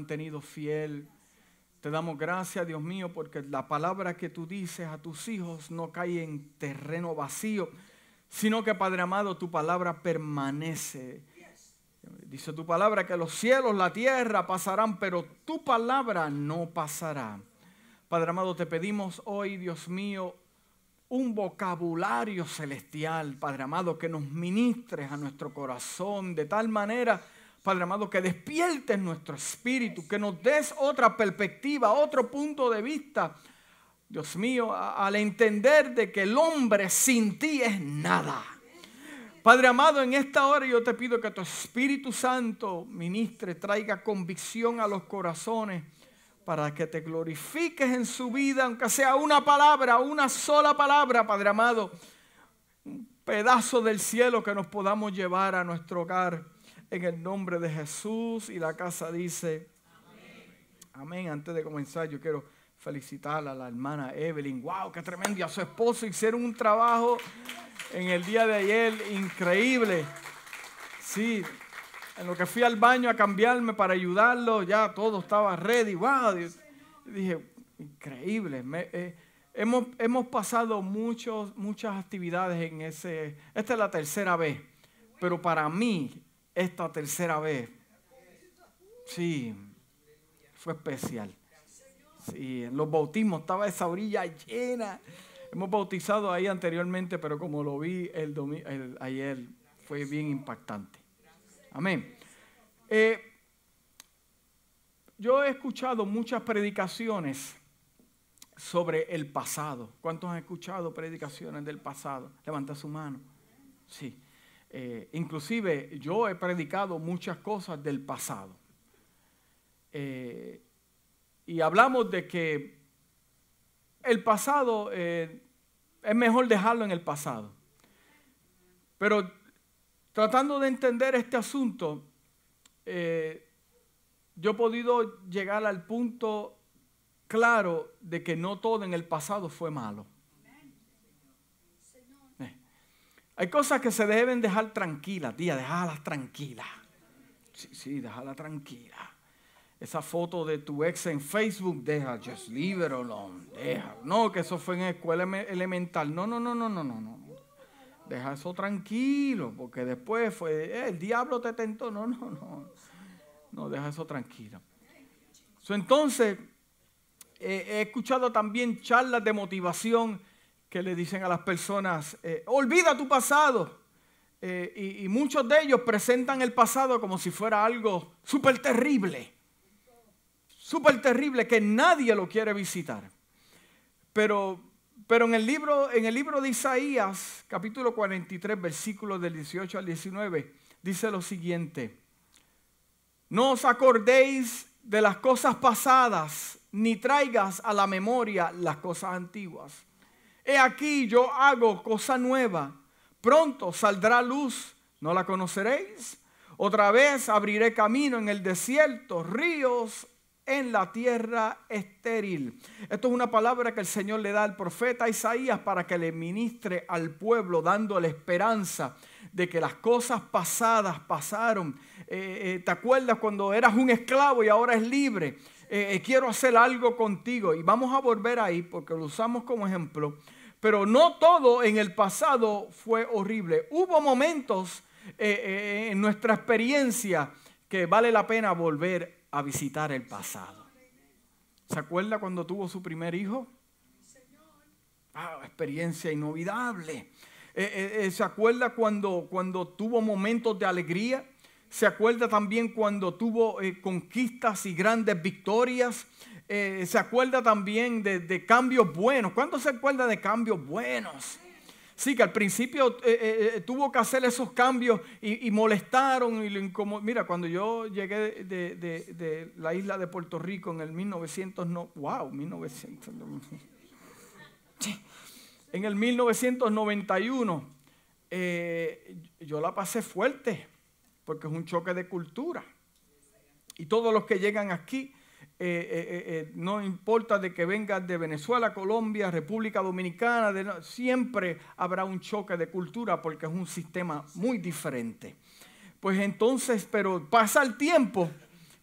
mantenido fiel. Te damos gracias, Dios mío, porque la palabra que tú dices a tus hijos no cae en terreno vacío, sino que, Padre amado, tu palabra permanece. Dice tu palabra que los cielos, la tierra pasarán, pero tu palabra no pasará. Padre amado, te pedimos hoy, Dios mío, un vocabulario celestial, Padre amado, que nos ministres a nuestro corazón de tal manera Padre amado, que despiertes nuestro espíritu, que nos des otra perspectiva, otro punto de vista. Dios mío, al entender de que el hombre sin ti es nada. Padre amado, en esta hora yo te pido que tu Espíritu Santo ministre, traiga convicción a los corazones para que te glorifiques en su vida, aunque sea una palabra, una sola palabra, Padre amado, un pedazo del cielo que nos podamos llevar a nuestro hogar en el nombre de Jesús. Y la casa dice, amén. Antes de comenzar, yo quiero felicitar a la hermana Evelyn. ¡Wow! ¡Qué tremendo! Y a su esposo hicieron un trabajo en el día de ayer increíble. Sí, en lo que fui al baño a cambiarme para ayudarlo, ya todo estaba ready. ¡Wow! dije, increíble. Eh, hemos, hemos pasado muchos, muchas actividades en ese. Esta es la tercera vez. Pero para mí, esta tercera vez. Sí, fue especial. Sí, en los bautismos estaba esa orilla llena. Hemos bautizado ahí anteriormente, pero como lo vi el, ayer, fue bien impactante. Amén. Eh, yo he escuchado muchas predicaciones sobre el pasado. ¿Cuántos han escuchado predicaciones del pasado? Levanta su mano. Sí. Eh, inclusive yo he predicado muchas cosas del pasado. Eh, y hablamos de que el pasado eh, es mejor dejarlo en el pasado. Pero tratando de entender este asunto, yo he podido llegar al punto claro de que no todo en el pasado fue malo. Hay cosas que se deben dejar tranquilas, tía, déjalas tranquilas. Sí, sí, déjala tranquila. Esa foto de tu ex en Facebook, deja, just leave it alone, deja. No, que eso fue en escuela elemental. No, no, no, no, no, no, no. Deja eso tranquilo, porque después fue, eh, el diablo te tentó. No, no, no. No, deja eso tranquilo. entonces, he escuchado también charlas de motivación que le dicen a las personas, eh, olvida tu pasado. Eh, y, muchos de ellos presentan el pasado como si fuera algo súper terrible, súper terrible que nadie lo quiere visitar. Pero, pero en, el libro, en el libro de Isaías, capítulo 43, versículos del 18 al 19, dice lo siguiente, no os acordéis de las cosas pasadas, ni traigas a la memoria las cosas antiguas He aquí yo hago cosa nueva. Pronto saldrá luz. ¿No la conoceréis? Otra vez abriré camino en el desierto, ríos en la tierra estéril. Esto es una palabra que el Señor le da al profeta Isaías para que le ministre al pueblo, dándole esperanza de que las cosas pasadas pasaron. Eh, eh, ¿Te acuerdas cuando eras un esclavo y ahora es libre? Eh, quiero hacer algo contigo. Y vamos a volver ahí porque lo usamos como ejemplo. Pero no todo en el pasado fue horrible. Hubo momentos eh, eh, en nuestra experiencia que vale la pena volver a visitar el pasado. ¿Se acuerda cuando tuvo su primer hijo? Ah, experiencia inolvidable. Eh, ¿Se acuerda cuando, cuando tuvo momentos de alegría? ¿Se acuerda también cuando tuvo conquistas y grandes victorias? Eh, se acuerda también de, cambios buenos. ¿Cuándo se acuerda de cambios buenos? Sí, que al principio eh, eh, tuvo que hacer esos cambios y, molestaron. Y Mira, cuando yo llegué de, la isla de Puerto Rico en el 1900, no, wow, 1900. En el 1991, yo la pasé fuerte porque es un choque de cultura. Y todos los que llegan aquí eh, eh, eh, no importa de que vengas de Venezuela, Colombia, República Dominicana, siempre habrá un choque de cultura porque es un sistema muy diferente. Pues entonces, pero pasa el tiempo,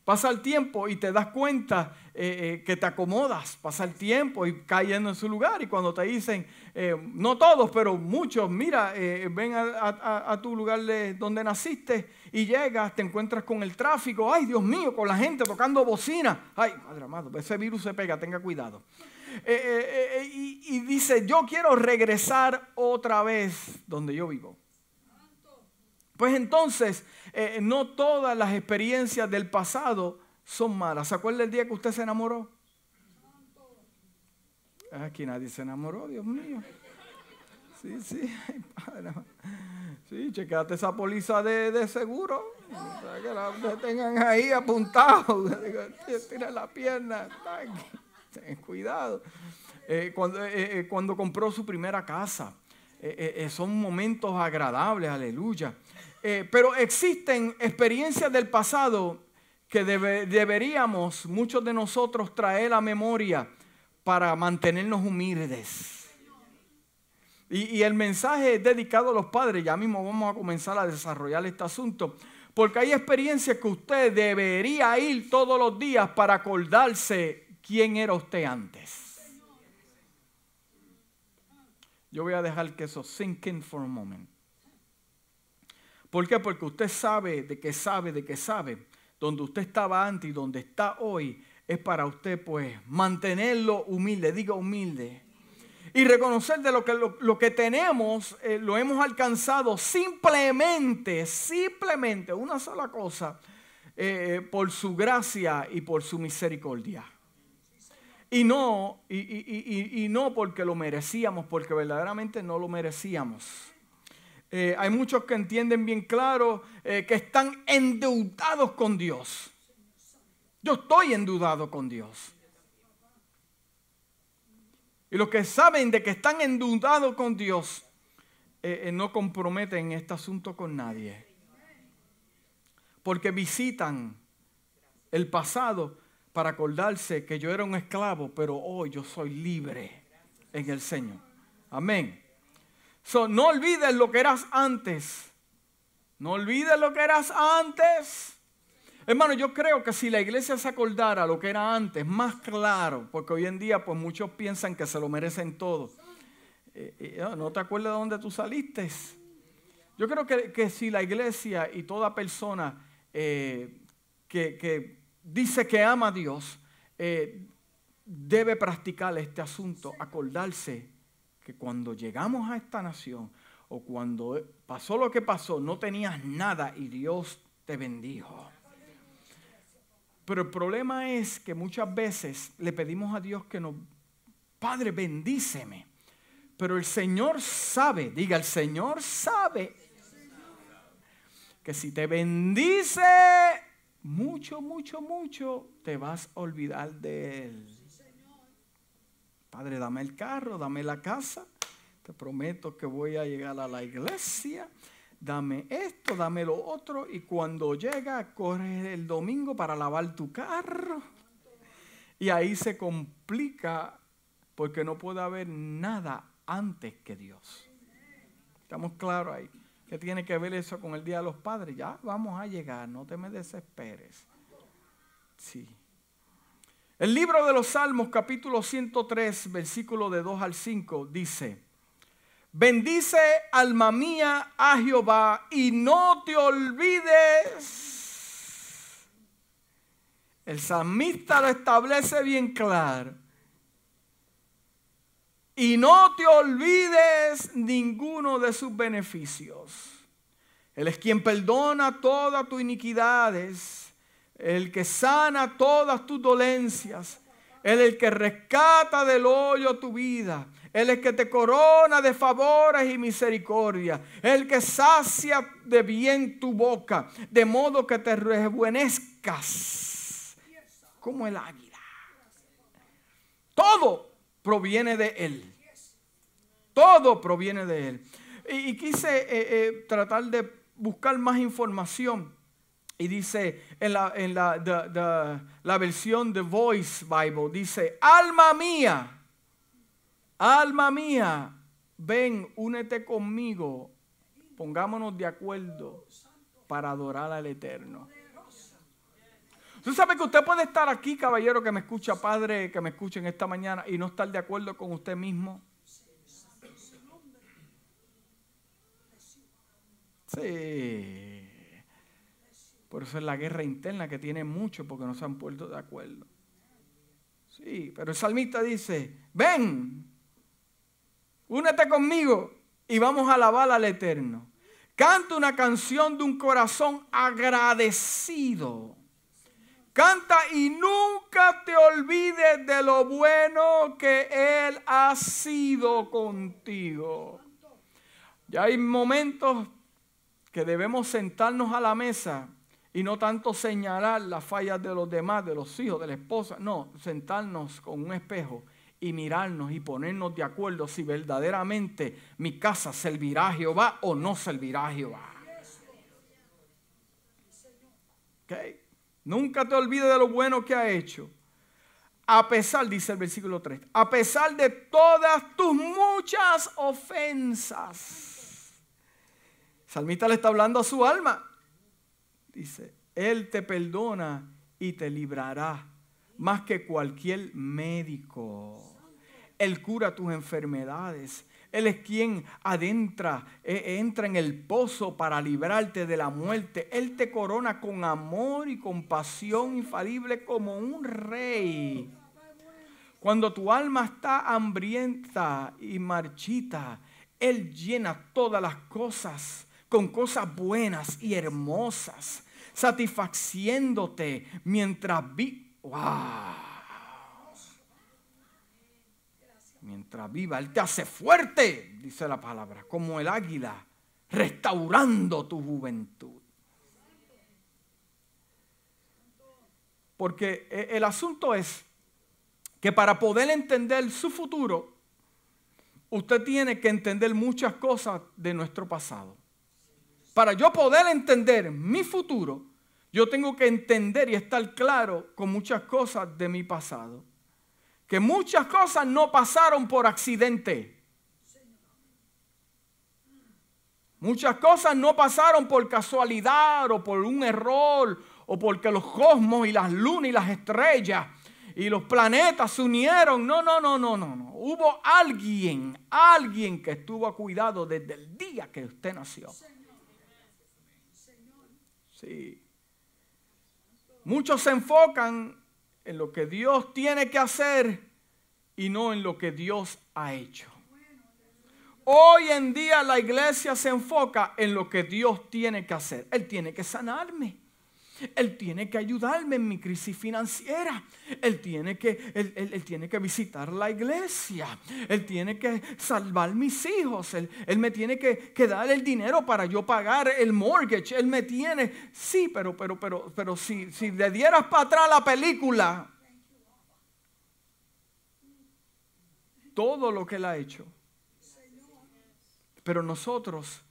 Pasa el tiempo y te das cuenta eh, eh, que te acomodas, pasa el tiempo y cayendo en su lugar. Y cuando te dicen, eh, no todos, pero muchos, mira, ven a, tu lugar de donde naciste y llegas, te encuentras con el tráfico, ay Dios mío, con la gente tocando bocina. Ay, madre amado, ese virus se pega, tenga cuidado. y dice, yo quiero regresar otra vez donde yo vivo. Pues entonces, eh, no todas las experiencias del pasado son malas. ¿Se acuerda el día que usted se enamoró? Aquí nadie se enamoró, Dios mío. Sí, sí, Sí, checate esa póliza de, seguro. que la tengan ahí apuntado. Tira la pierna. Ten cuidado. Eh, cuando, eh, cuando compró su primera casa. son momentos agradables, aleluya. Eh, pero existen experiencias del pasado que deberíamos, muchos de nosotros, traer a memoria para mantenernos humildes. Y, el mensaje es dedicado a los padres. Ya mismo vamos a comenzar a desarrollar este asunto. Porque hay experiencias que usted debería ir todos los días para acordarse quién era usted antes. Yo voy a dejar que eso sink in for a moment. ¿Por qué? Porque usted sabe de que sabe, de que sabe. Donde usted estaba antes y donde está hoy es para usted pues mantenerlo humilde, diga humilde. Y reconocer de lo que, lo, que tenemos, eh, lo hemos alcanzado simplemente, simplemente, una sola cosa, eh, por su gracia y por su misericordia. Y no, y, y no porque lo merecíamos, porque verdaderamente no lo merecíamos. Eh, hay muchos que entienden bien claro eh, que están endeudados con Dios. Yo estoy endeudado con Dios. Y los que saben de que están endeudados con Dios eh, no comprometen este asunto con nadie. Porque visitan el pasado para acordarse que yo era un esclavo, pero hoy yo soy libre en el Señor. Amén no olvides lo que eras antes. No olvides lo que eras antes. Hermano, yo creo que si la iglesia se acordara lo que era antes, más claro, porque hoy en día pues muchos piensan que se lo merecen todo. Eh, eh, ah, ¿No te acuerdas de dónde tú saliste? Yo creo que, si la iglesia y toda persona eh, que, dice que ama a Dios debe practicar este asunto, acordarse que cuando llegamos a esta nación o cuando pasó lo que pasó, no tenías nada y Dios te bendijo. Pero el problema es que muchas veces le pedimos a Dios que nos, Padre, bendíceme. Pero el Señor sabe, diga, el Señor sabe que si te bendice mucho, mucho, mucho, te vas a olvidar de Él. Padre, dame el carro, dame la casa. Te prometo que voy a llegar a la iglesia. Dame esto, dame lo otro. Y cuando llega, corre el domingo para lavar tu carro. Y ahí se complica porque no puede haber nada antes que Dios. Estamos claros ahí. ¿Qué tiene que ver eso con el Día de los Padres? Ya vamos a llegar, no te me desesperes. Sí. El libro de los Salmos, capítulo 103, versículo de 2 al 5, dice, bendice alma mía a Jehová y no te olvides. El salmista lo establece bien claro. Y no te olvides ninguno de sus beneficios. Él es quien perdona todas tus iniquidades el que sana todas tus dolencias, Él el que rescata del hoyo tu vida, Él el que te corona de favores y misericordia, el que sacia de bien tu boca, de modo que te rejuvenezcas como el águila. Todo proviene de Él. Todo proviene de Él. Y, quise eh, eh, tratar de buscar más información y dice en la, en la, la versión de Voice Bible, dice, alma mía, alma mía, ven, únete conmigo, pongámonos de acuerdo para adorar al Eterno. Tú sabes que usted puede estar aquí, caballero, que me escucha, padre, que me escuche en esta mañana y no estar de acuerdo con usted mismo. Sí. Por eso es la guerra interna que tiene mucho porque no se han puesto de acuerdo. Sí, pero el salmista dice, ven, únete conmigo y vamos a alabar al Eterno. Canta una canción de un corazón agradecido. Canta y nunca te olvides de lo bueno que Él ha sido contigo. Ya hay momentos que debemos sentarnos a la mesa y no tanto señalar las fallas de los demás, de los hijos, de la esposa. No, sentarnos con un espejo y mirarnos y ponernos de acuerdo si verdaderamente mi casa servirá a Jehová o no servirá a Jehová. Okay. Nunca te olvides de lo bueno que ha hecho. A pesar, dice el versículo 3, a pesar de todas tus muchas ofensas. Salmista le está hablando a su alma. Dice, Él te perdona y te librará más que cualquier médico. Él cura tus enfermedades. Él es quien adentra, e, entra en el pozo para librarte de la muerte. Él te corona con amor y compasión infalible como un rey. Cuando tu alma está hambrienta y marchita, Él llena todas las cosas con cosas buenas y hermosas, satisfaciéndote mientras vi ¡Wow! Mientras viva, Él te hace fuerte, dice la palabra, como el águila, restaurando tu juventud. Porque e, el asunto es que para poder entender su futuro, usted tiene que entender muchas cosas de nuestro pasado. Para yo poder entender mi futuro, yo tengo que entender y estar claro con muchas cosas de mi pasado. Que muchas cosas no pasaron por accidente. Muchas cosas no pasaron por casualidad o por un error o porque los cosmos y las lunas y las estrellas y los planetas se unieron. No, no, no, no, no, no. Hubo alguien, alguien que estuvo a cuidado desde el día que usted nació. Sí. Muchos se enfocan en lo que Dios tiene que hacer y no en lo que Dios ha hecho. Hoy en día la iglesia se enfoca en lo que Dios tiene que hacer. Él tiene que sanarme. Él tiene que ayudarme en mi crisis financiera. Él tiene que, él, tiene que visitar la iglesia. Él tiene que salvar mis hijos. Él, me tiene que, dar el dinero para yo pagar el mortgage. Él me tiene. Sí, pero, pero, pero, pero si, si le dieras para atrás la película, todo lo que él ha hecho. Pero nosotros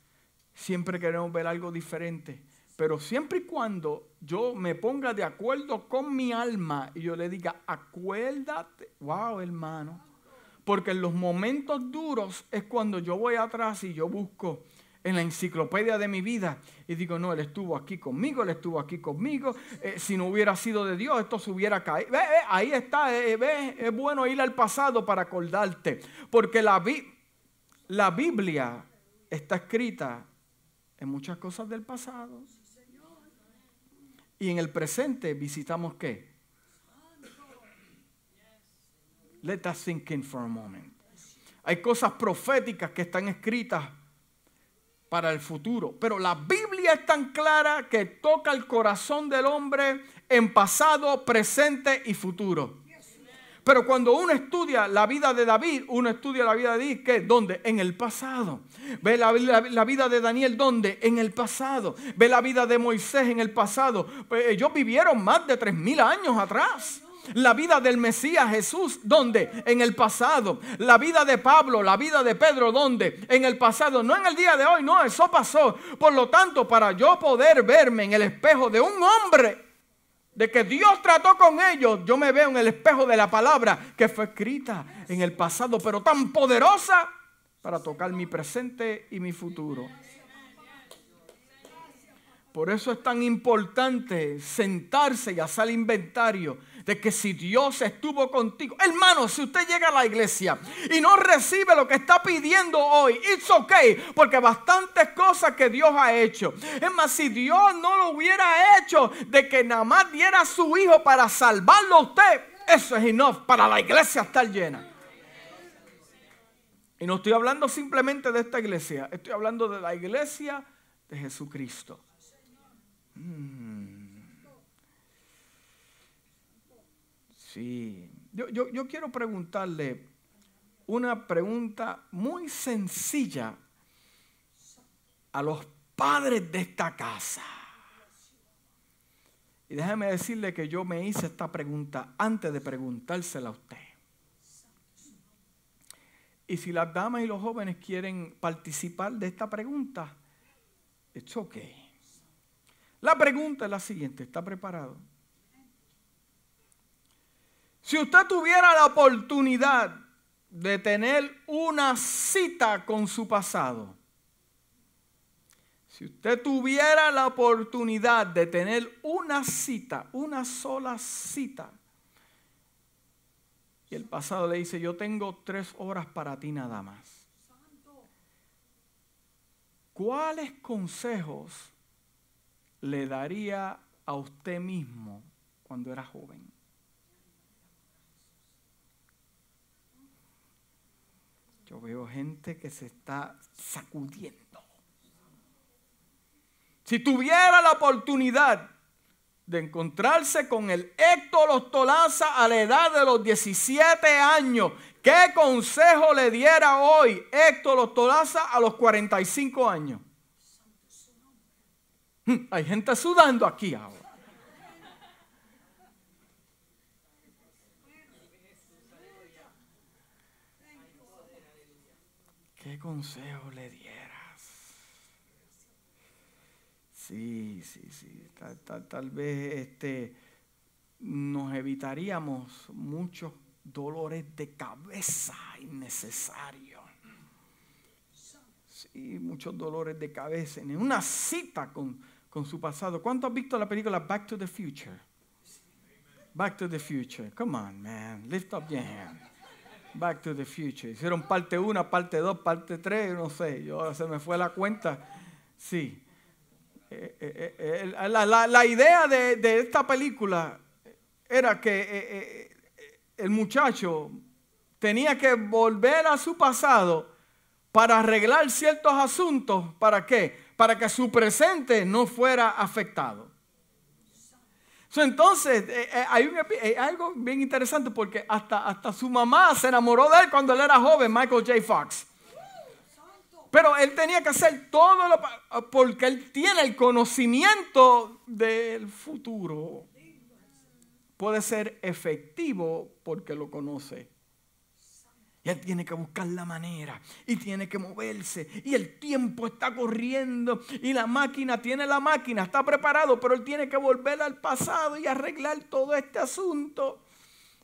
siempre queremos ver algo diferente. Pero siempre y cuando yo me ponga de acuerdo con mi alma y yo le diga, acuérdate, wow hermano, porque en los momentos duros es cuando yo voy atrás y yo busco en la enciclopedia de mi vida y digo, no, Él estuvo aquí conmigo, Él estuvo aquí conmigo, eh, si no hubiera sido de Dios, esto se hubiera caído. Ve, ahí está, eh, ve, es bueno ir al pasado para acordarte, porque la, la Biblia está escrita en muchas cosas del pasado. Y en el presente visitamos qué? Let us think in for a moment. Hay cosas proféticas que están escritas para el futuro, pero la Biblia es tan clara que toca el corazón del hombre en pasado, presente y futuro. Pero cuando uno estudia la vida de David, uno estudia la vida de David, ¿qué? ¿Dónde? En el pasado. Ve la, vida de Daniel, ¿dónde? En el pasado. Ve la vida de Moisés en el pasado. Pues, ellos vivieron más de tres mil años atrás. La vida del Mesías Jesús, ¿dónde? En el pasado. La vida de Pablo, la vida de Pedro, ¿dónde? En el pasado. No en el día de hoy, no, eso pasó. Por lo tanto, para yo poder verme en el espejo de un hombre de que Dios trató con ellos, yo me veo en el espejo de la palabra que fue escrita en el pasado, pero tan poderosa para tocar mi presente y mi futuro. Por eso es tan importante sentarse y hacer inventario de que si Dios estuvo contigo, hermano, si usted llega a la iglesia y no recibe lo que está pidiendo hoy, it's okay, porque bastantes cosas que Dios ha hecho. Es más, si Dios no lo hubiera hecho de que nada más diera a su hijo para salvarlo a usted, eso es enough para la iglesia estar llena. Y no estoy hablando simplemente de esta iglesia, estoy hablando de la iglesia de Jesucristo. Mm. Sí, yo, yo quiero preguntarle una pregunta muy sencilla a los padres de esta casa. Y déjame decirle que yo me hice esta pregunta antes de preguntársela a usted. Y si las damas y los jóvenes quieren participar de esta pregunta, it's okay. La pregunta es la siguiente, ¿está preparado? Si usted tuviera la oportunidad de tener una cita con su pasado, si usted tuviera la oportunidad de tener una cita, una sola cita y el pasado le dice, yo tengo tres horas para ti nada más. ¿Cuáles consejos le daría a usted mismo cuando era joven? Yo veo gente que se está sacudiendo. Si tuviera la oportunidad de encontrarse con el Héctor Ostolaza a la edad de los 17 años. ¿Qué consejo le diera hoy Héctor Ostolaza a los 45 años? Hmm, hay gente sudando aquí ahora. ¿Qué consejo le diera? Sí, sí, sí. Tal, vez este, nos evitaríamos muchos dolores de cabeza innecesarios. Sí, muchos dolores de cabeza. En una cita con, con su pasado. ¿Cuánto has visto la película Back to the Future? Back to the Future. Come on, man. Lift up your hand. Back to the Future. Hicieron parte 1, parte 2, parte 3, no sé. Yo se me fue la cuenta. Sí. Eh, eh, eh, la, idea de, esta película era que el muchacho tenía que volver a su pasado para arreglar ciertos asuntos. ¿Para qué? Para que su presente no fuera afectado. entonces, hay, algo bien interesante porque hasta, hasta su mamá se enamoró de él cuando él era joven, Michael J. Fox. Pero él tenía que hacer todo lo porque él tiene el conocimiento del futuro. Puede ser efectivo porque lo conoce. Y él tiene que buscar la manera y tiene que moverse. Y el tiempo está corriendo y la máquina tiene la máquina, está preparado, pero él tiene que volver al pasado y arreglar todo este asunto.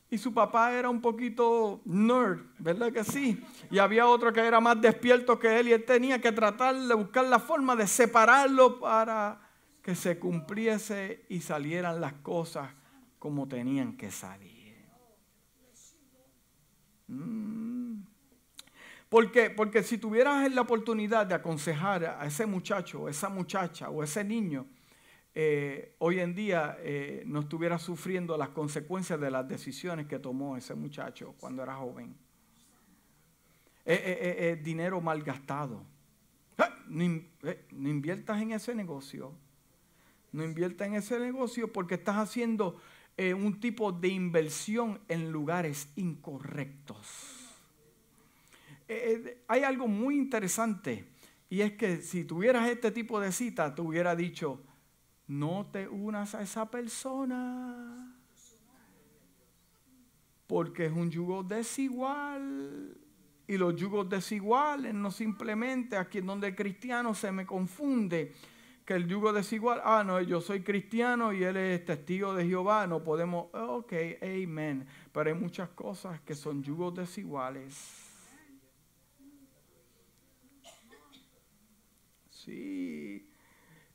Y su papá era un poquito nerd, ¿verdad que sí? Y había otro que era más despierto que él y él tenía que tratar de buscar la forma de separarlo para que se cumpliese y salieran las cosas como tenían que salir. Mm. ¿Por qué? Porque si tuvieras la oportunidad de aconsejar a ese muchacho, esa muchacha o ese niño, eh, hoy en día eh, no estuviera sufriendo las consecuencias de las decisiones que tomó ese muchacho cuando era joven. Eh, dinero malgastado. No, no inviertas en ese negocio. No inviertas en ese negocio porque estás haciendo un tipo de inversión en lugares incorrectos. Hay algo muy interesante y es que si tuvieras este tipo de cita, te hubiera dicho, no te unas a esa persona. Porque es un yugo desigual. Y los yugos desiguales no simplemente aquí en donde el cristiano se me confunde que el yugo desigual, ah, no, yo soy cristiano y él es testigo de Jehová, no podemos, ok, amén. Pero hay muchas cosas que son yugos desiguales. Sí,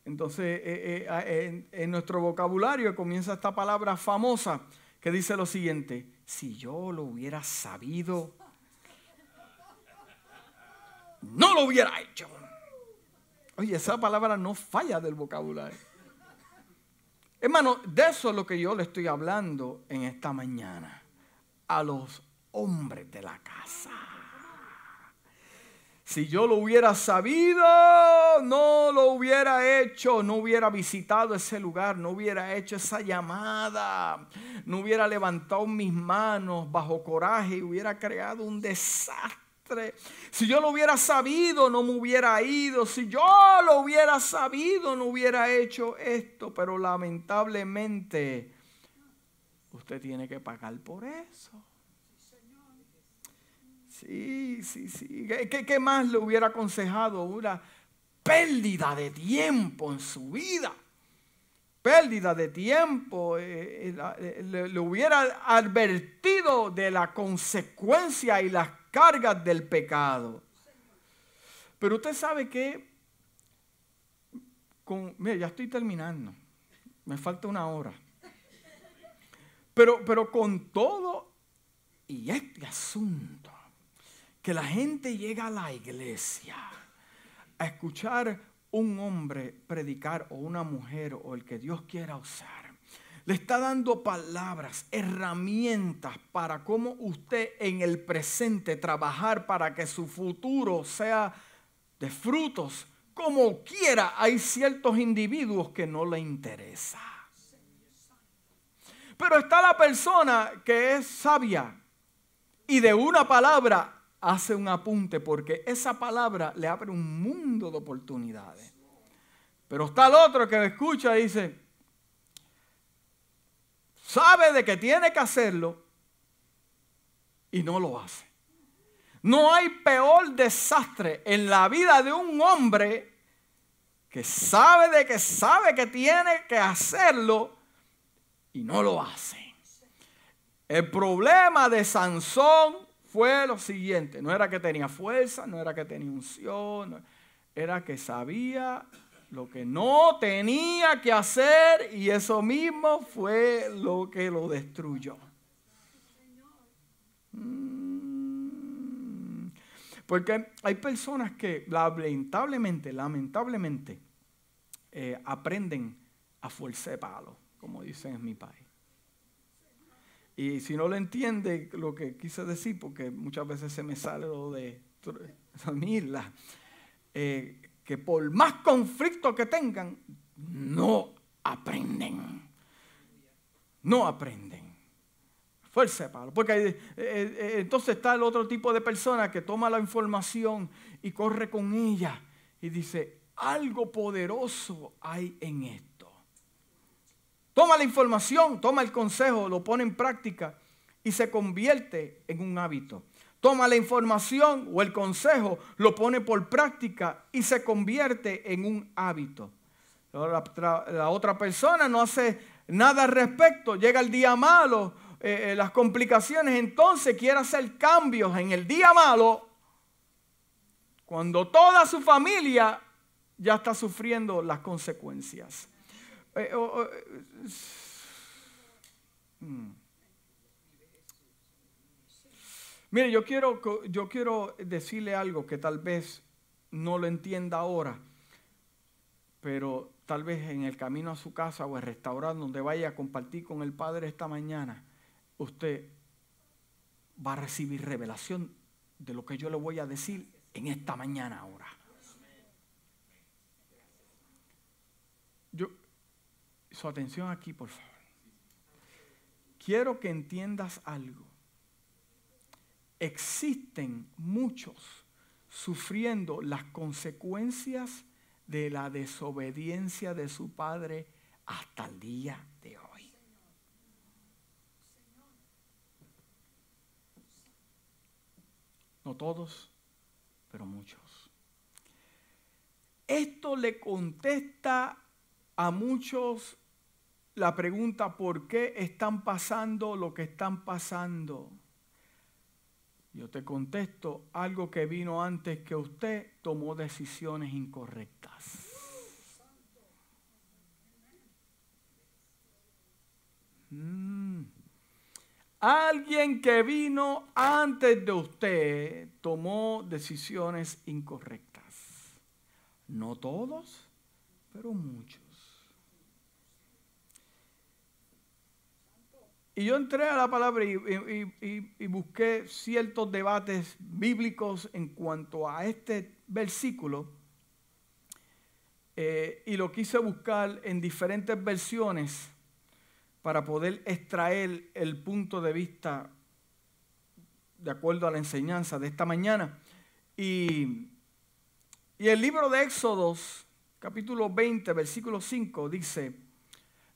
Entonces, eh, eh, en, nuestro vocabulario comienza esta palabra famosa que dice lo siguiente, si yo lo hubiera sabido, no lo hubiera hecho. Oye, esa palabra no falla del vocabulario. Hermano, de eso es lo que yo le estoy hablando en esta mañana. A los hombres de la casa. Si yo lo hubiera sabido, no lo hubiera hecho, no hubiera visitado ese lugar, no hubiera hecho esa llamada, no hubiera levantado mis manos bajo coraje y hubiera creado un desastre. Si yo lo hubiera sabido, no me hubiera ido. Si yo lo hubiera sabido, no hubiera hecho esto. Pero lamentablemente, usted tiene que pagar por eso. Sí, sí, sí. ¿Qué, más le hubiera aconsejado? Una pérdida de tiempo en su vida. Pérdida de tiempo. Eh, eh, eh, le, hubiera advertido de la consecuencia y las cargas del pecado. Pero usted sabe que, con, mire, ya estoy terminando. Me falta una hora. Pero, pero con todo y este asunto que la gente llega a la iglesia a escuchar un hombre predicar o una mujer o el que Dios quiera usar. Le está dando palabras, herramientas para cómo usted en el presente trabajar para que su futuro sea de frutos. Como quiera, hay ciertos individuos que no le interesa. Pero está la persona que es sabia y de una palabra hace un apunte porque esa palabra le abre un mundo de oportunidades. Pero está el otro que escucha y dice, sabe de que tiene que hacerlo y no lo hace. No hay peor desastre en la vida de un hombre que sabe de que sabe que tiene que hacerlo y no lo hace. El problema de Sansón fue lo siguiente, no era que tenía fuerza, no era que tenía unción, era que sabía lo que no tenía que hacer y eso mismo fue lo que lo destruyó. Mm. Porque hay personas que lamentablemente, lamentablemente, eh, aprenden a fuerza de como dicen en mi país. Y si no lo entiende lo que quise decir, porque muchas veces se me sale lo de Mirla, eh, que por más conflicto que tengan, no aprenden. No aprenden. Fuerza de palo. Porque eh, eh, entonces está el otro tipo de persona que toma la información y corre con ella y dice, algo poderoso hay en esto. Toma la información, toma el consejo, lo pone en práctica y se convierte en un hábito. Toma la información o el consejo, lo pone por práctica y se convierte en un hábito. La, otra persona no hace nada al respecto, llega el día malo, eh, eh, las complicaciones, entonces quiere hacer cambios en el día malo, cuando toda su familia ya está sufriendo las consecuencias. Eh, mm. Mire, yo quiero, yo quiero decirle algo que tal vez no lo entienda ahora, pero tal vez en el camino a su casa o el restaurante donde vaya a compartir con el Padre esta mañana, usted va a recibir revelación de lo que yo le voy a decir en esta mañana ahora. Yo, su atención aquí, por favor. Quiero que entiendas algo. Existen muchos sufriendo las consecuencias de la desobediencia de su padre hasta el día de hoy. No todos, pero muchos. Esto le contesta a muchos la pregunta por qué están pasando lo que están pasando. Yo te contesto, algo que vino antes que usted tomó decisiones incorrectas. Mm. Alguien que vino antes de usted tomó decisiones incorrectas. No todos, pero muchos. Y yo entré a la palabra y, busqué ciertos debates bíblicos en cuanto a este versículo. Eh, y lo quise buscar en diferentes versiones para poder extraer el punto de vista de acuerdo a la enseñanza de esta mañana. Y, y el libro de Éxodos, capítulo 20, versículo 5, dice,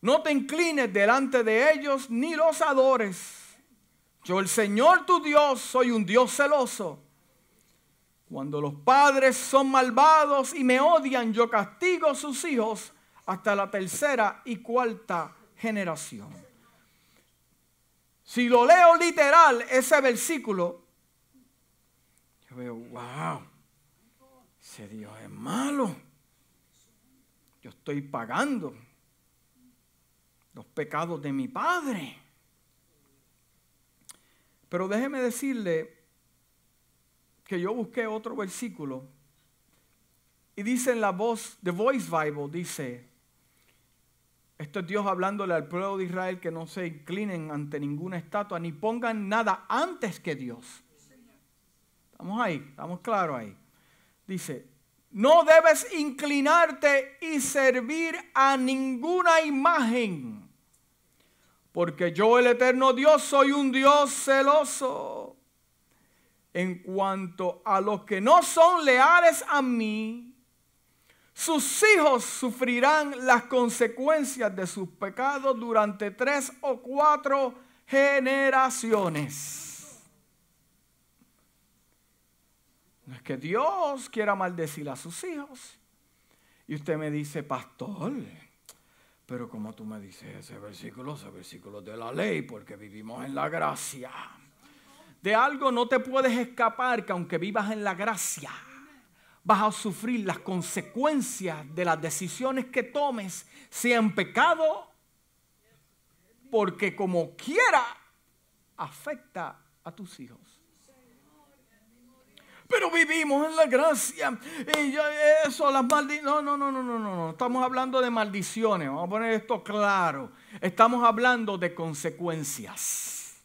no te inclines delante de ellos ni los adores. Yo el Señor tu Dios soy un Dios celoso. Cuando los padres son malvados y me odian, yo castigo a sus hijos hasta la tercera y cuarta generación. Si lo leo literal, ese versículo, yo veo, wow, ese Dios es malo. Yo estoy pagando los pecados de mi padre. Pero déjeme decirle que yo busqué otro versículo y dice en la voz, The Voice Bible, dice, esto es Dios hablándole al pueblo de Israel que no se inclinen ante ninguna estatua ni pongan nada antes que Dios. Estamos ahí, estamos claros ahí. Dice, no debes inclinarte y servir a ninguna imagen, porque yo el eterno Dios soy un Dios celoso. En cuanto a los que no son leales a mí, sus hijos sufrirán las consecuencias de sus pecados durante tres o cuatro generaciones. Es que Dios quiera maldecir a sus hijos. Y usted me dice, pastor, pero como tú me dices ese versículo, ese versículo de la ley, porque vivimos en la gracia. De algo no te puedes escapar que aunque vivas en la gracia, vas a sufrir las consecuencias de las decisiones que tomes, sean pecado, porque como quiera afecta a tus hijos. Pero vivimos en la gracia. Y eso, las maldiciones. No, no, no, no, no, no. Estamos hablando de maldiciones. Vamos a poner esto claro. Estamos hablando de consecuencias.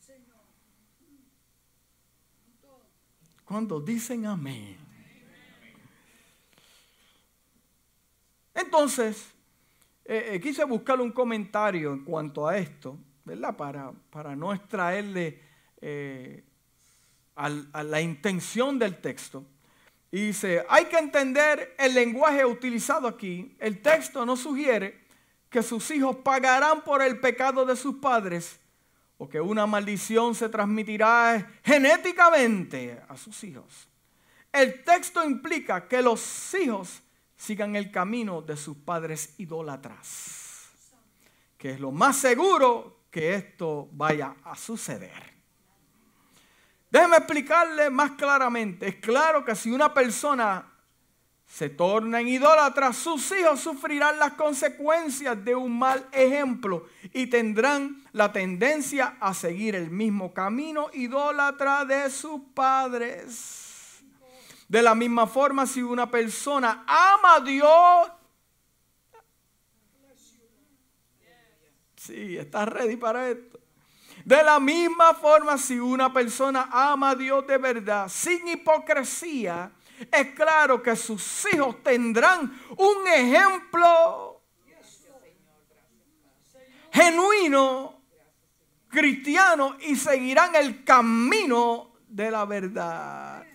Cuando dicen amén. Entonces, eh, eh, quise buscar un comentario en cuanto a esto, ¿verdad? Para, para no extraerle eh, a la intención del texto. Y dice, hay que entender el lenguaje utilizado aquí. El texto no sugiere que sus hijos pagarán por el pecado de sus padres o que una maldición se transmitirá genéticamente a sus hijos. El texto implica que los hijos sigan el camino de sus padres idólatras. Que es lo más seguro que esto vaya a suceder. Déjeme explicarle más claramente. Es claro que si una persona se torna en idólatra, sus hijos sufrirán las consecuencias de un mal ejemplo y tendrán la tendencia a seguir el mismo camino idólatra de sus padres. De la misma forma, si una persona ama a Dios, sí, está ready para esto. De la misma forma, si una persona ama a Dios de verdad, sin hipocresía, es claro que sus hijos tendrán un ejemplo genuino, cristiano, y seguirán el camino de la verdad.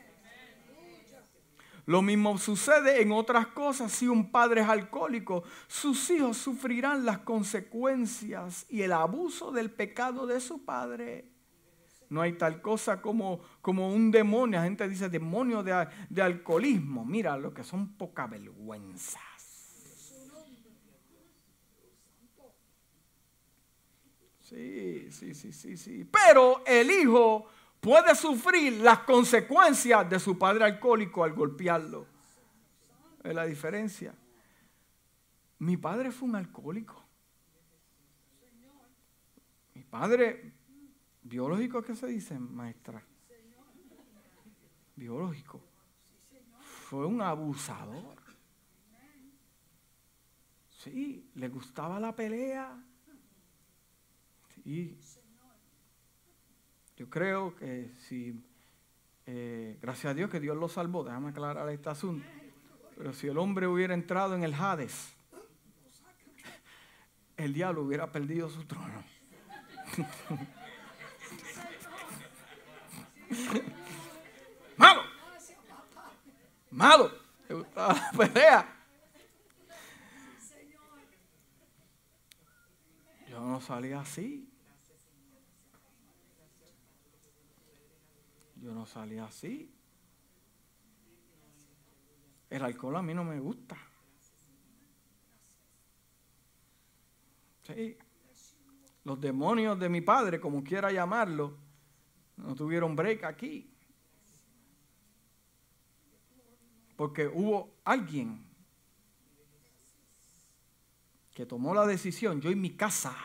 Lo mismo sucede en otras cosas. Si un padre es alcohólico, sus hijos sufrirán las consecuencias y el abuso del pecado de su padre. No hay tal cosa como, como un demonio. La gente dice demonio de, de alcoholismo. Mira lo que son poca vergüenzas. Sí, sí, sí, sí, sí. Pero el hijo puede sufrir las consecuencias de su padre alcohólico al golpearlo. Es la diferencia. Mi padre fue un alcohólico. Padre biológico, ¿qué se dice, maestra? Biológico. Fue un abusador. Sí, le gustaba la pelea. Sí. Yo creo que si, eh, gracias a Dios que Dios lo salvó, déjame aclarar este asunto. Pero si el hombre hubiera entrado en el Hades, el diablo hubiera perdido su trono. Malo. Malo. Le gustaba la pelea. Yo no salía así. Yo no salía así. El alcohol a mí no me gusta. Sí. Los demonios de mi padre, como quiera llamarlo, no tuvieron break aquí. Porque hubo alguien que tomó la decisión, yo en mi casa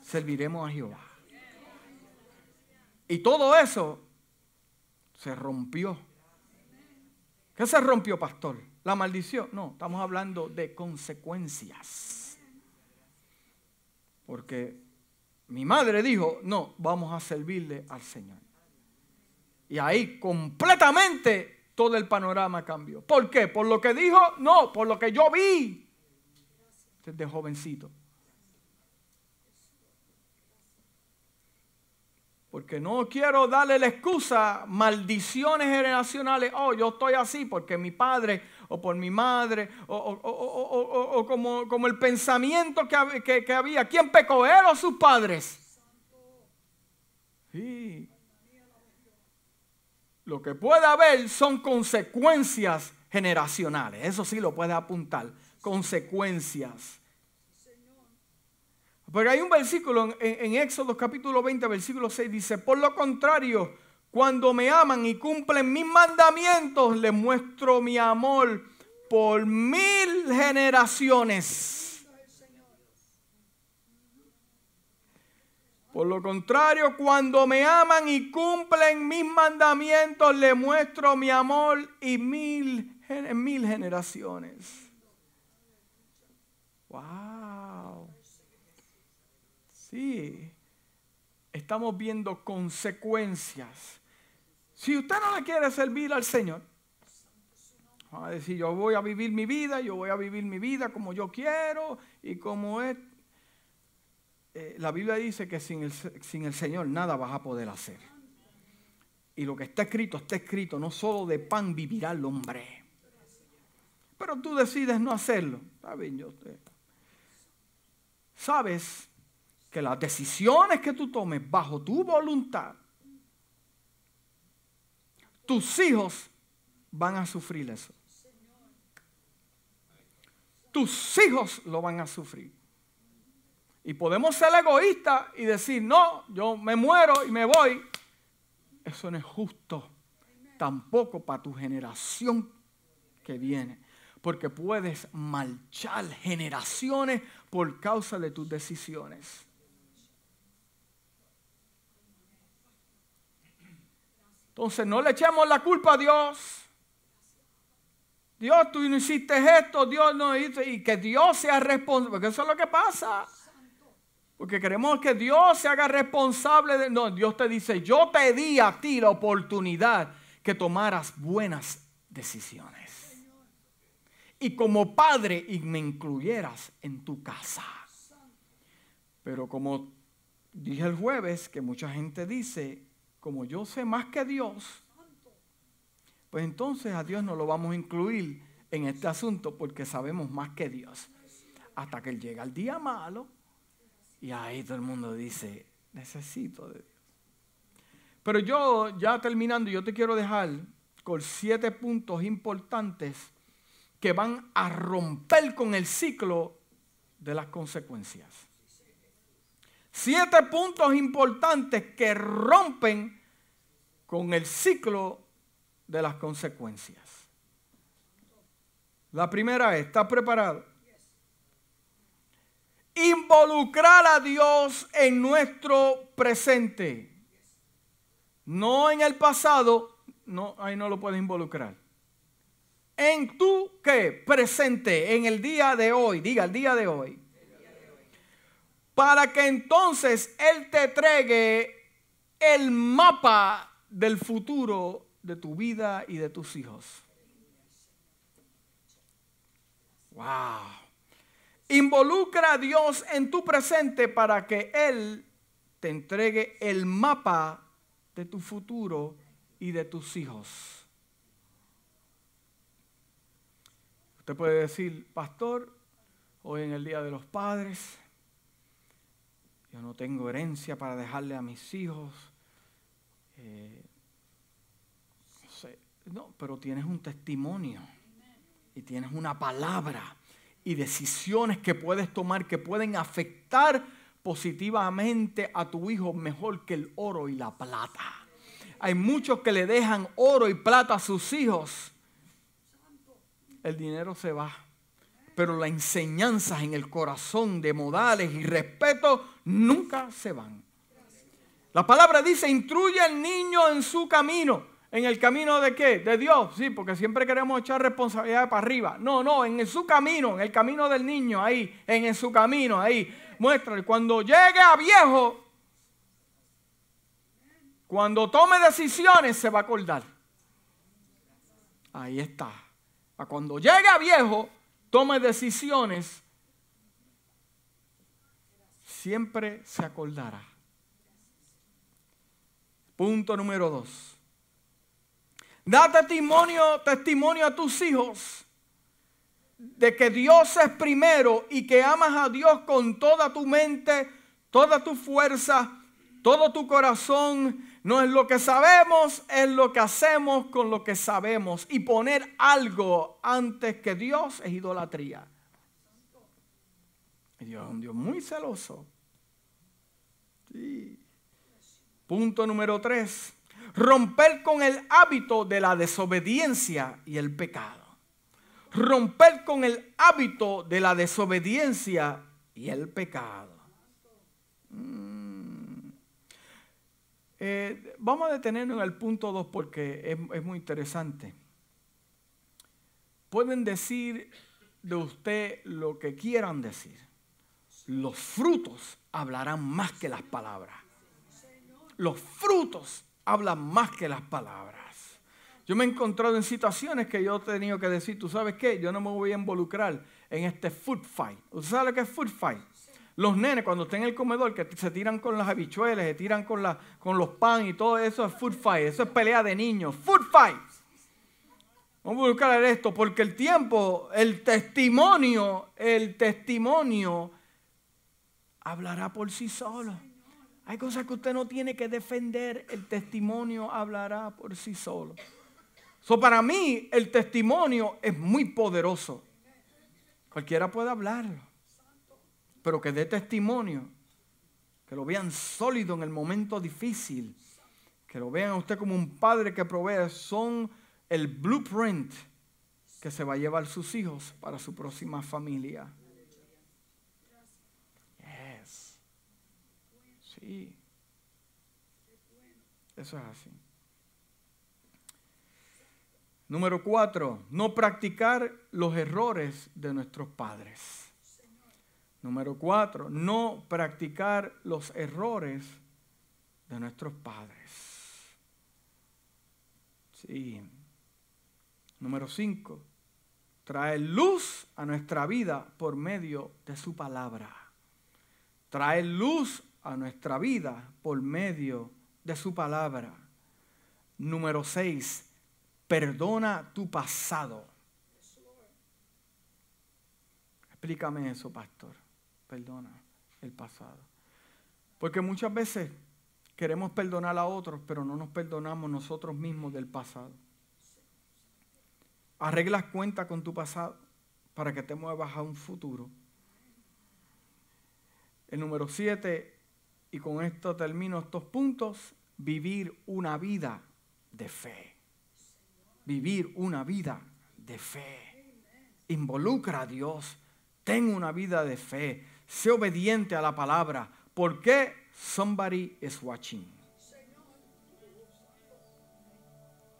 serviremos a Jehová. Y todo eso se rompió. ¿Qué se rompió, pastor? La maldición. No, estamos hablando de consecuencias. Porque mi madre dijo, no, vamos a servirle al Señor. Y ahí completamente todo el panorama cambió. ¿Por qué? ¿Por lo que dijo? No, por lo que yo vi desde jovencito. Porque no quiero darle la excusa, maldiciones generacionales. Oh, yo estoy así porque mi padre o por mi madre o, como, como, el pensamiento que, que, había. ¿Quién pecó? ¿Él o sus padres? Sí. Lo que puede haber son consecuencias generacionales. Eso sí lo puede apuntar. Consecuencias. Porque hay un versículo en, Éxodo capítulo 20, versículo 6, dice, por lo contrario, cuando me aman y cumplen mis mandamientos, les muestro mi amor por mil generaciones. Por lo contrario, cuando me aman y cumplen mis mandamientos, les muestro mi amor y mil, mil generaciones. Wow. Sí, estamos viendo consecuencias. Si usted no le quiere servir al Señor, va a decir, yo voy a vivir mi vida, yo voy a vivir mi vida como yo quiero y como es. Eh, la Biblia dice que sin el, Señor nada vas a poder hacer. Y lo que está escrito, está escrito, no solo de pan vivirá el hombre. Pero tú decides no hacerlo. Sabes que las decisiones que tú tomes bajo tu voluntad, tus hijos van a sufrir eso. Tus hijos lo van a sufrir. Y podemos ser egoístas y decir, no, yo me muero y me voy. Eso no es justo. Tampoco para tu generación que viene. Porque puedes marchar generaciones por causa de tus decisiones. Entonces no le echemos la culpa a Dios. Dios, tú no hiciste esto, Dios no hizo, y que Dios sea responsable, porque eso es lo que pasa. Porque queremos que Dios se haga responsable de... No, Dios te dice, yo te di a ti la oportunidad que tomaras buenas decisiones. Y como padre, y me incluyeras en tu casa. Pero como dije el jueves, que mucha gente dice, como yo sé más que Dios, pues entonces a Dios no lo vamos a incluir en este asunto porque sabemos más que Dios. Hasta que llega el día malo y ahí todo el mundo dice, necesito de Dios. Pero yo, ya terminando, yo te quiero dejar con siete puntos importantes que van a romper con el ciclo de las consecuencias. Siete puntos importantes que rompen con el ciclo de las consecuencias. La primera es, ¿está preparado? involucrar a Dios en nuestro presente. No en el pasado, no, ahí no lo puedes involucrar. En tu qué? Presente, en el día de hoy, diga el día de hoy. Para que entonces Él te entregue el mapa del futuro de tu vida y de tus hijos. Wow. Involucra a Dios en tu presente para que Él te entregue el mapa de tu futuro y de tus hijos. Usted puede decir, pastor, hoy en el Día de los Padres, yo no tengo herencia para dejarle a mis hijos. Eh, no, sé, no, pero tienes un testimonio y tienes una palabra y decisiones que puedes tomar que pueden afectar positivamente a tu hijo mejor que el oro y la plata. Hay muchos que le dejan oro y plata a sus hijos. El dinero se va, pero las enseñanzas en el corazón de modales y respeto nunca se van. La palabra dice, instruye al niño en su camino ¿En el camino de qué? De Dios, sí, porque siempre queremos echar responsabilidad para arriba. No, no, en su camino, en el camino del niño, ahí, en su camino, ahí. Muéstrale, cuando llegue a viejo, cuando tome decisiones, se va a acordar. Ahí está. Cuando llegue a viejo, tome decisiones, siempre se acordará. Punto número dos. Da testimonio, testimonio a tus hijos de que Dios es primero y que amas a Dios con toda tu mente, toda tu fuerza, todo tu corazón. No es lo que sabemos, es lo que hacemos con lo que sabemos. Y poner algo antes que Dios es idolatría. Dios es un Dios muy celoso. Punto número tres romper con el hábito de la desobediencia y el pecado. Romper con el hábito de la desobediencia y el pecado. Mm. Eh, vamos a detenernos en el punto 2 porque es muy interesante. Pueden decir de usted lo que quieran decir. Los frutos hablarán más que las palabras. Los frutos habla más que las palabras. Yo me he encontrado en situaciones que yo he tenido que decir, tú sabes qué, yo no me voy a involucrar en este food fight. ¿Usted sabe lo que es food fight? Los nenes cuando están en el comedor que se tiran con las habichuelas, se tiran con, la, con los pan y todo eso es food fight. Eso es pelea de niños. Food fight. Vamos a buscar esto porque el tiempo, el testimonio, el testimonio hablará por sí solo. Hay cosas que usted no tiene que defender, el testimonio hablará por sí solo. So, para mí el testimonio es muy poderoso. Cualquiera puede hablarlo, pero que dé testimonio, que lo vean sólido en el momento difícil, que lo vean a usted como un padre que provee, son el blueprint que se va a llevar sus hijos para su próxima familia. Sí. Eso es así. Número cuatro, no practicar los errores de nuestros padres. Número cuatro, no practicar los errores de nuestros padres. Sí. Número cinco, traer luz a nuestra vida por medio de su palabra. Traer luz a nuestra vida por medio de su palabra. Número 6. Perdona tu pasado. Explícame eso, pastor. Perdona el pasado. Porque muchas veces queremos perdonar a otros, pero no nos perdonamos nosotros mismos del pasado. Arreglas cuenta con tu pasado para que te muevas a un futuro. El número 7 y con esto termino estos puntos, vivir una vida de fe. Vivir una vida de fe. Involucra a Dios. Ten una vida de fe. Sé obediente a la palabra. Porque somebody is watching.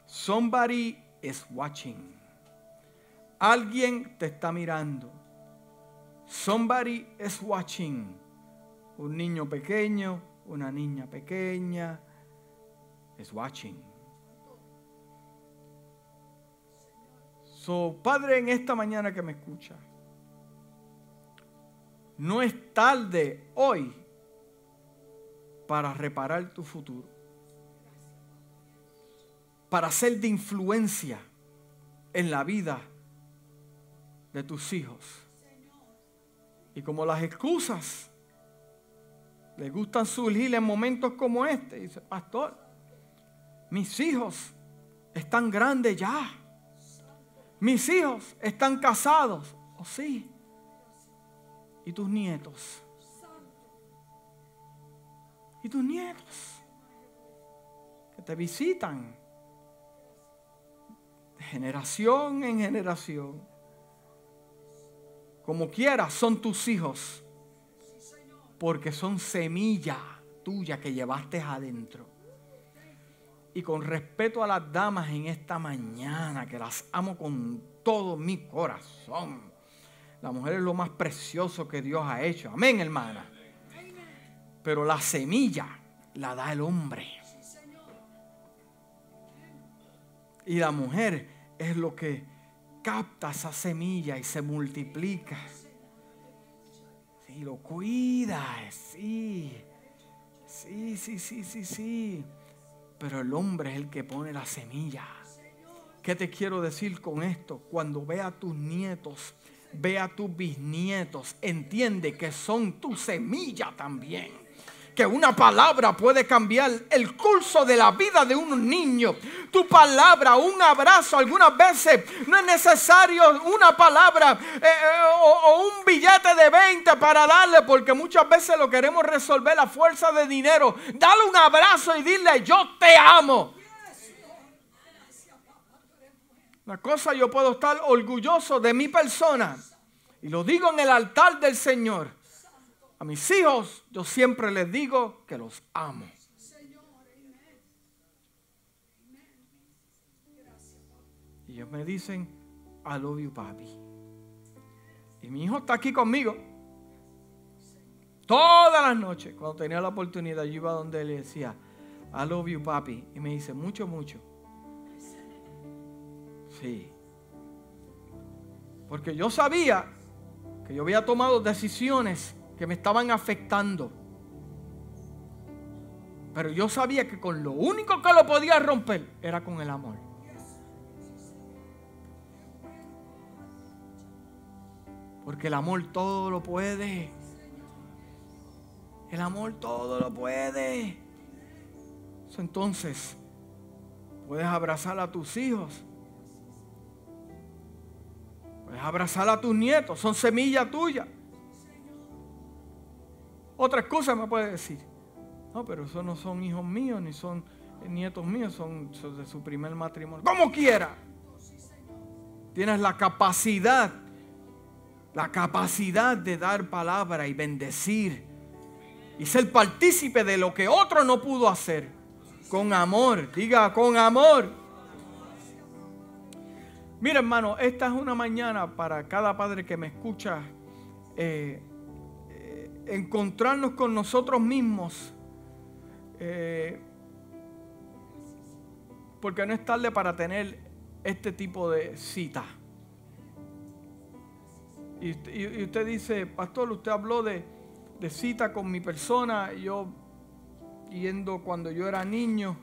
Somebody is watching. Alguien te está mirando. Somebody is watching. Un niño pequeño, una niña pequeña, is watching. So, Padre, en esta mañana que me escucha, no es tarde hoy para reparar tu futuro, para ser de influencia en la vida de tus hijos. Y como las excusas les gustan surgir en momentos como este, dice, pastor, mis hijos están grandes ya. Mis hijos están casados. ¿O oh, sí? ¿Y tus nietos? ¿Y tus nietos? Que te visitan. De generación en generación. Como quieras, son tus hijos. Porque son semilla tuya que llevaste adentro. Y con respeto a las damas en esta mañana, que las amo con todo mi corazón. La mujer es lo más precioso que Dios ha hecho. Amén, hermana. Pero la semilla la da el hombre. Y la mujer es lo que capta esa semilla y se multiplica. Sí, lo cuida, sí. Sí, sí, sí, sí, sí. Pero el hombre es el que pone la semilla. ¿Qué te quiero decir con esto? Cuando vea a tus nietos, vea a tus bisnietos, entiende que son tu semilla también que una palabra puede cambiar el curso de la vida de un niño. Tu palabra, un abrazo, algunas veces no es necesario una palabra eh, eh, o, un billete de 20 para darle, porque muchas veces lo queremos resolver a fuerza de dinero. Dale un abrazo y dile, yo te amo. Una cosa, yo puedo estar orgulloso de mi persona. Y lo digo en el altar del Señor a mis hijos yo siempre les digo que los amo. Y ellos me dicen, I love you, papi. Y mi hijo está aquí conmigo. Todas las noches, cuando tenía la oportunidad, yo iba donde él decía, I love you, papi. Y me dice, mucho, mucho. Sí. Porque yo sabía que yo había tomado decisiones que me estaban afectando. Pero yo sabía que con lo único que lo podía romper era con el amor. Porque el amor todo lo puede. El amor todo lo puede. Entonces, puedes abrazar a tus hijos. Puedes abrazar a tus nietos. Son semillas tuyas. Otra excusa me puede decir, no, pero esos no son hijos míos, ni son nietos míos, son, de su primer matrimonio. Como quiera. Tienes la capacidad, la capacidad de dar palabra y bendecir y ser partícipe de lo que otro no pudo hacer. Con amor, diga con amor. Mira hermano, esta es una mañana para cada padre que me escucha. Eh, encontrarnos con nosotros mismos. Eh, porque no es tarde para tener este tipo de cita. Y, usted dice, pastor, usted habló de, cita con mi persona, yo yendo cuando yo era niño.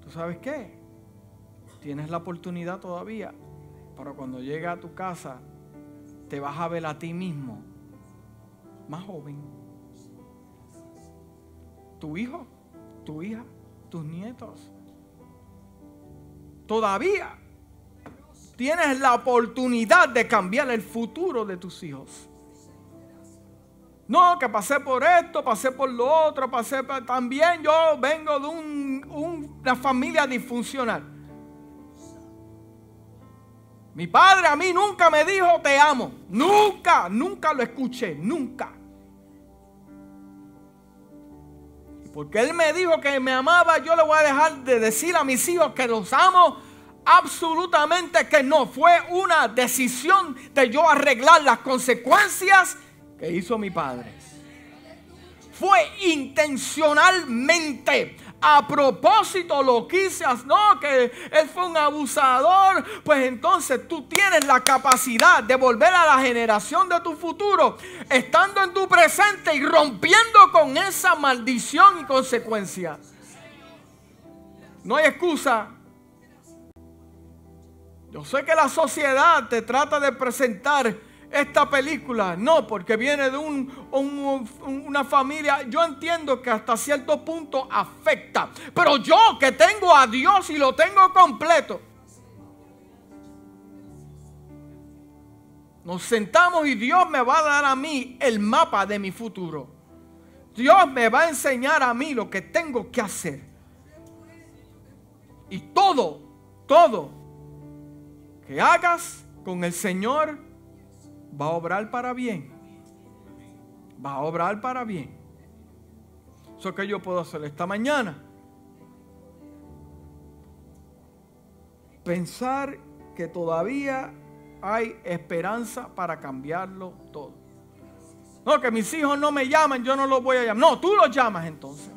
¿Tú sabes qué? Tienes la oportunidad todavía, pero cuando llegue a tu casa, te vas a ver a ti mismo más joven. Tu hijo, tu hija, tus nietos. Todavía tienes la oportunidad de cambiar el futuro de tus hijos. No, que pasé por esto, pasé por lo otro, pasé por... También yo vengo de una familia disfuncional. Mi padre a mí nunca me dijo te amo. Nunca, nunca lo escuché, nunca. Porque él me dijo que me amaba, yo le voy a dejar de decir a mis hijos que los amo. Absolutamente que no. Fue una decisión de yo arreglar las consecuencias que hizo mi padre. Fue intencionalmente a propósito lo quise, no, que él fue un abusador, pues entonces tú tienes la capacidad de volver a la generación de tu futuro, estando en tu presente y rompiendo con esa maldición y consecuencia. No hay excusa. Yo sé que la sociedad te trata de presentar esta película. No, porque viene de una familia. Yo entiendo que hasta cierto punto afecta. Pero yo que tengo a Dios y lo tengo completo. Nos sentamos y Dios me va a dar a mí el mapa de mi futuro. Dios me va a enseñar a mí lo que tengo que hacer. Y todo, todo que hagas con el Señor va a obrar para bien. Va a obrar para bien. Eso que yo puedo hacer esta mañana. Pensar que todavía hay esperanza para cambiarlo todo. No, que mis hijos no me llaman, yo no los voy a llamar. No, tú los llamas entonces.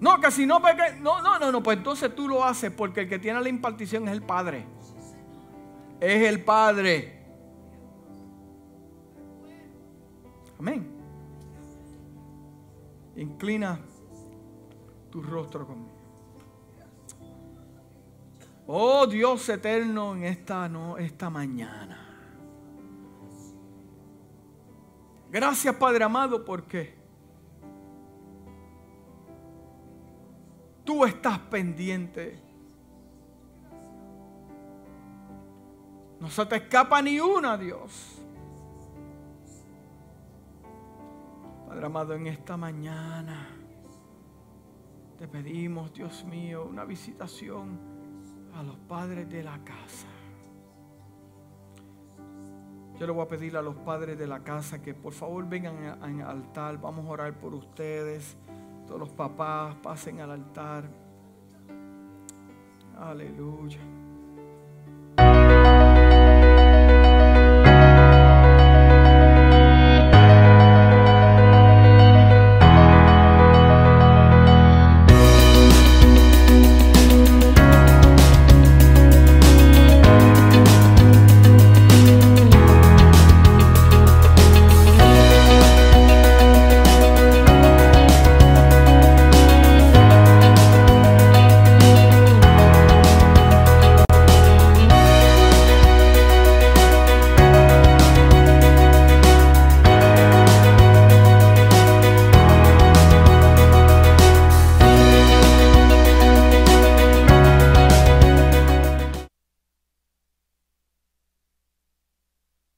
No, que si no, no, no, no, no, pues entonces tú lo haces porque el que tiene la impartición es el Padre. Es el Padre. Amén. Inclina tu rostro conmigo. Oh Dios eterno en esta, no, esta mañana. Gracias Padre amado porque tú estás pendiente. No se te escapa ni una, Dios. Padre amado, en esta mañana te pedimos, Dios mío, una visitación a los padres de la casa. Yo le voy a pedir a los padres de la casa que por favor vengan al altar. Vamos a orar por ustedes. Todos los papás pasen al altar. Aleluya.